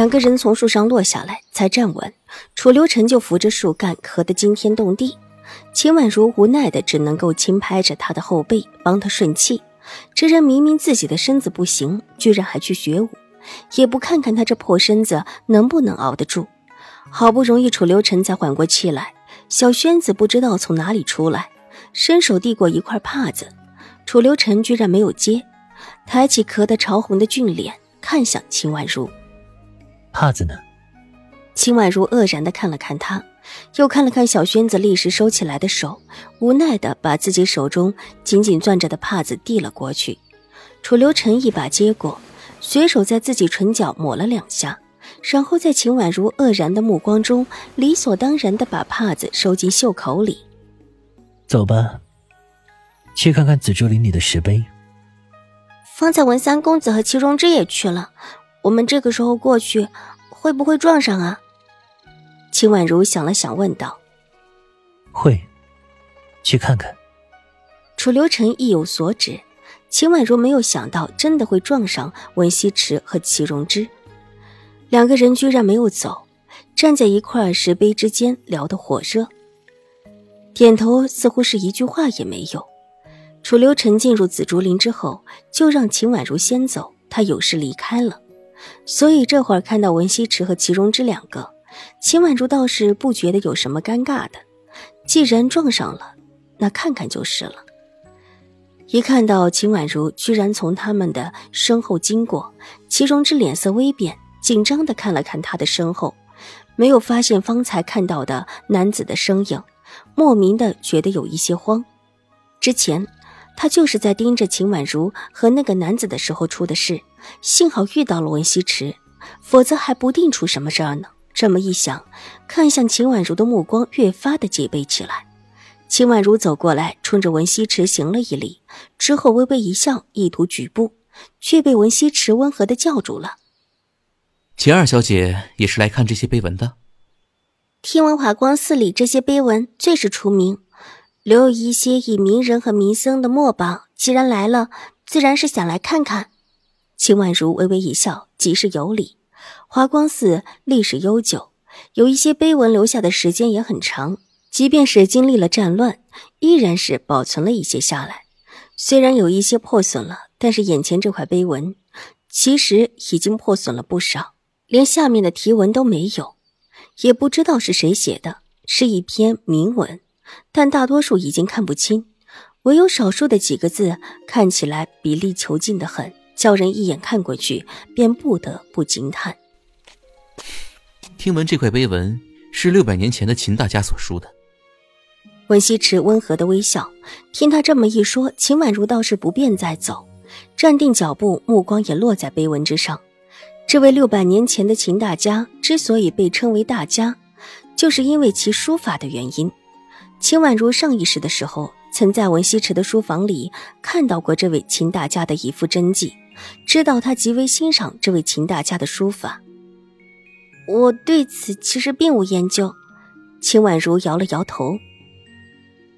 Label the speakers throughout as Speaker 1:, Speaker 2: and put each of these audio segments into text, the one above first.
Speaker 1: 两个人从树上落下来，才站稳，楚留臣就扶着树干，咳得惊天动地。秦婉如无奈的只能够轻拍着他的后背，帮他顺气。这人明明自己的身子不行，居然还去学武，也不看看他这破身子能不能熬得住。好不容易楚留臣才缓过气来，小轩子不知道从哪里出来，伸手递过一块帕子，楚留臣居然没有接，抬起咳得潮红的俊脸，看向秦婉如。
Speaker 2: 帕子呢？
Speaker 1: 秦婉如愕然的看了看他，又看了看小轩子立时收起来的手，无奈的把自己手中紧紧攥着的帕子递了过去。楚留臣一把接过，随手在自己唇角抹了两下，然后在秦婉如愕然的目光中，理所当然的把帕子收进袖口里。
Speaker 2: 走吧，去看看紫竹林里的石碑。
Speaker 1: 方才文三公子和祁荣之也去了。我们这个时候过去，会不会撞上啊？秦婉如想了想，问道：“
Speaker 2: 会，去看看。”
Speaker 1: 楚留臣意有所指。秦婉如没有想到，真的会撞上文西池和齐荣之两个人，居然没有走，站在一块石碑之间，聊得火热。点头，似乎是一句话也没有。楚留臣进入紫竹林之后，就让秦婉如先走，他有事离开了。所以这会儿看到文西池和祁荣之两个，秦婉如倒是不觉得有什么尴尬的。既然撞上了，那看看就是了。一看到秦婉如居然从他们的身后经过，祁荣之脸色微变，紧张的看了看他的身后，没有发现方才看到的男子的身影，莫名的觉得有一些慌。之前。他就是在盯着秦婉如和那个男子的时候出的事，幸好遇到了文西池，否则还不定出什么事儿呢。这么一想，看向秦婉如的目光越发的戒备起来。秦婉如走过来，冲着文西池行了一礼，之后微微一笑，意图举步，却被文西池温和的叫住了。
Speaker 3: 秦二小姐也是来看这些碑文的。
Speaker 1: 听闻华光寺里这些碑文最是出名。留有一些以名人和名僧的墨宝，既然来了，自然是想来看看。秦婉如微微一笑，即是有礼。华光寺历史悠久，有一些碑文留下的时间也很长，即便是经历了战乱，依然是保存了一些下来。虽然有一些破损了，但是眼前这块碑文，其实已经破损了不少，连下面的题文都没有，也不知道是谁写的，是一篇铭文。但大多数已经看不清，唯有少数的几个字看起来比例遒劲的很，叫人一眼看过去便不得不惊叹。
Speaker 3: 听闻这块碑文是六百年前的秦大家所书的。
Speaker 1: 温西池温和的微笑，听他这么一说，秦婉如倒是不便再走，站定脚步，目光也落在碑文之上。这位六百年前的秦大家之所以被称为大家，就是因为其书法的原因。秦婉如上一世的时候，曾在文西池的书房里看到过这位秦大家的一幅真迹，知道他极为欣赏这位秦大家的书法。我对此其实并无研究。秦婉如摇了摇头。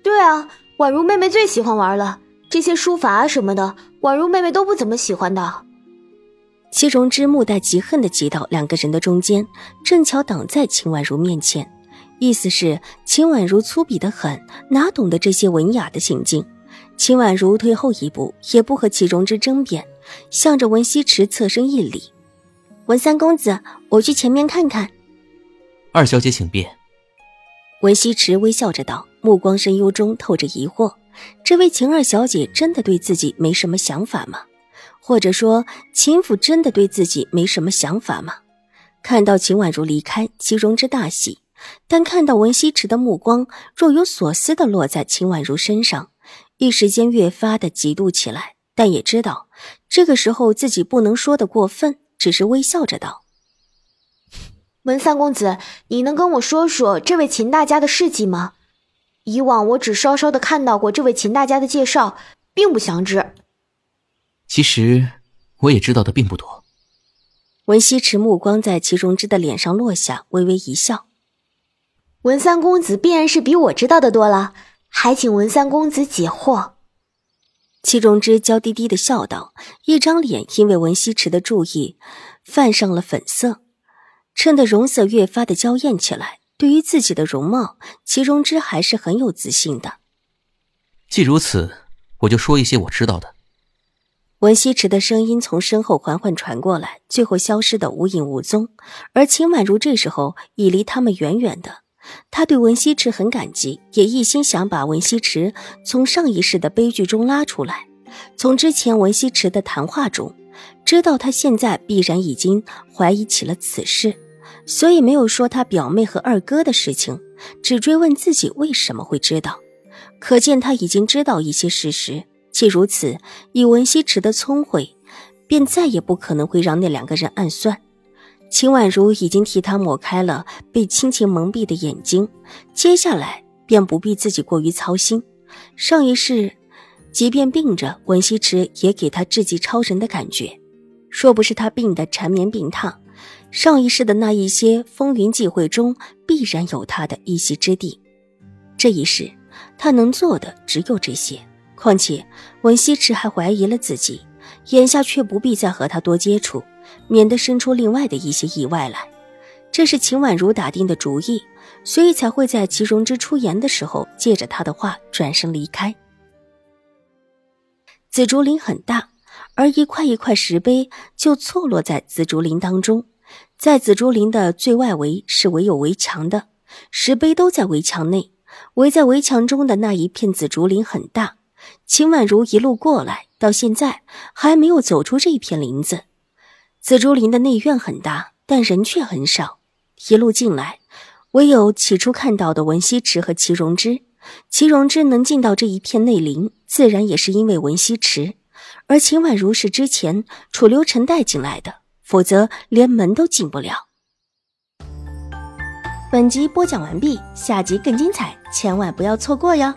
Speaker 4: 对啊，婉如妹妹最喜欢玩了，这些书法啊什么的，婉如妹妹都不怎么喜欢的。
Speaker 1: 戚荣之目带极恨的挤到两个人的中间，正巧挡在秦婉如面前。意思是秦婉如粗鄙的很，哪懂得这些文雅的行径？秦婉如退后一步，也不和祁荣之争辩，向着文西池侧身一礼：“文三公子，我去前面看看。”
Speaker 3: 二小姐请便。
Speaker 1: 文西池微笑着道，目光深幽中透着疑惑：这位秦二小姐真的对自己没什么想法吗？或者说秦府真的对自己没什么想法吗？看到秦婉如离开，祁荣之大喜。但看到文西池的目光若有所思的落在秦婉如身上，一时间越发的嫉妒起来。但也知道这个时候自己不能说的过分，只是微笑着道：“
Speaker 4: 文三公子，你能跟我说说这位秦大家的事迹吗？以往我只稍稍的看到过这位秦大家的介绍，并不详知。
Speaker 3: 其实我也知道的并不多。
Speaker 1: 文西池目光在齐荣之的脸上落下，微微一笑。
Speaker 4: 文三公子必然是比我知道的多了，还请文三公子解惑。
Speaker 1: 祁荣之娇滴滴的笑道，一张脸因为文西池的注意，泛上了粉色。衬得容色越发的娇艳起来。对于自己的容貌，祁荣之还是很有自信的。
Speaker 3: 既如此，我就说一些我知道的。
Speaker 1: 文西池的声音从身后缓缓传过来，最后消失的无影无踪。而秦婉如这时候已离他们远远的，他对文西池很感激，也一心想把文西池从上一世的悲剧中拉出来。从之前文西池的谈话中。知道他现在必然已经怀疑起了此事，所以没有说他表妹和二哥的事情，只追问自己为什么会知道。可见他已经知道一些事实。既如此，以文西池的聪慧，便再也不可能会让那两个人暗算。秦婉如已经替他抹开了被亲情蒙蔽的眼睛，接下来便不必自己过于操心。上一世。即便病着，文西池也给他智计超人的感觉。若不是他病得缠绵病榻，上一世的那一些风云际会中，必然有他的一席之地。这一世，他能做的只有这些。况且文西池还怀疑了自己，眼下却不必再和他多接触，免得生出另外的一些意外来。这是秦婉如打定的主意，所以才会在齐荣之出言的时候，借着他的话转身离开。紫竹林很大，而一块一块石碑就错落在紫竹林当中。在紫竹林的最外围是围有围墙的，石碑都在围墙内。围在围墙中的那一片紫竹林很大。秦婉如一路过来，到现在还没有走出这片林子。紫竹林的内院很大，但人却很少。一路进来，唯有起初看到的文西池和齐荣之。齐荣之能进到这一片内林，自然也是因为文西池，而秦婉如是之前楚留臣带进来的，否则连门都进不了。本集播讲完毕，下集更精彩，千万不要错过哟。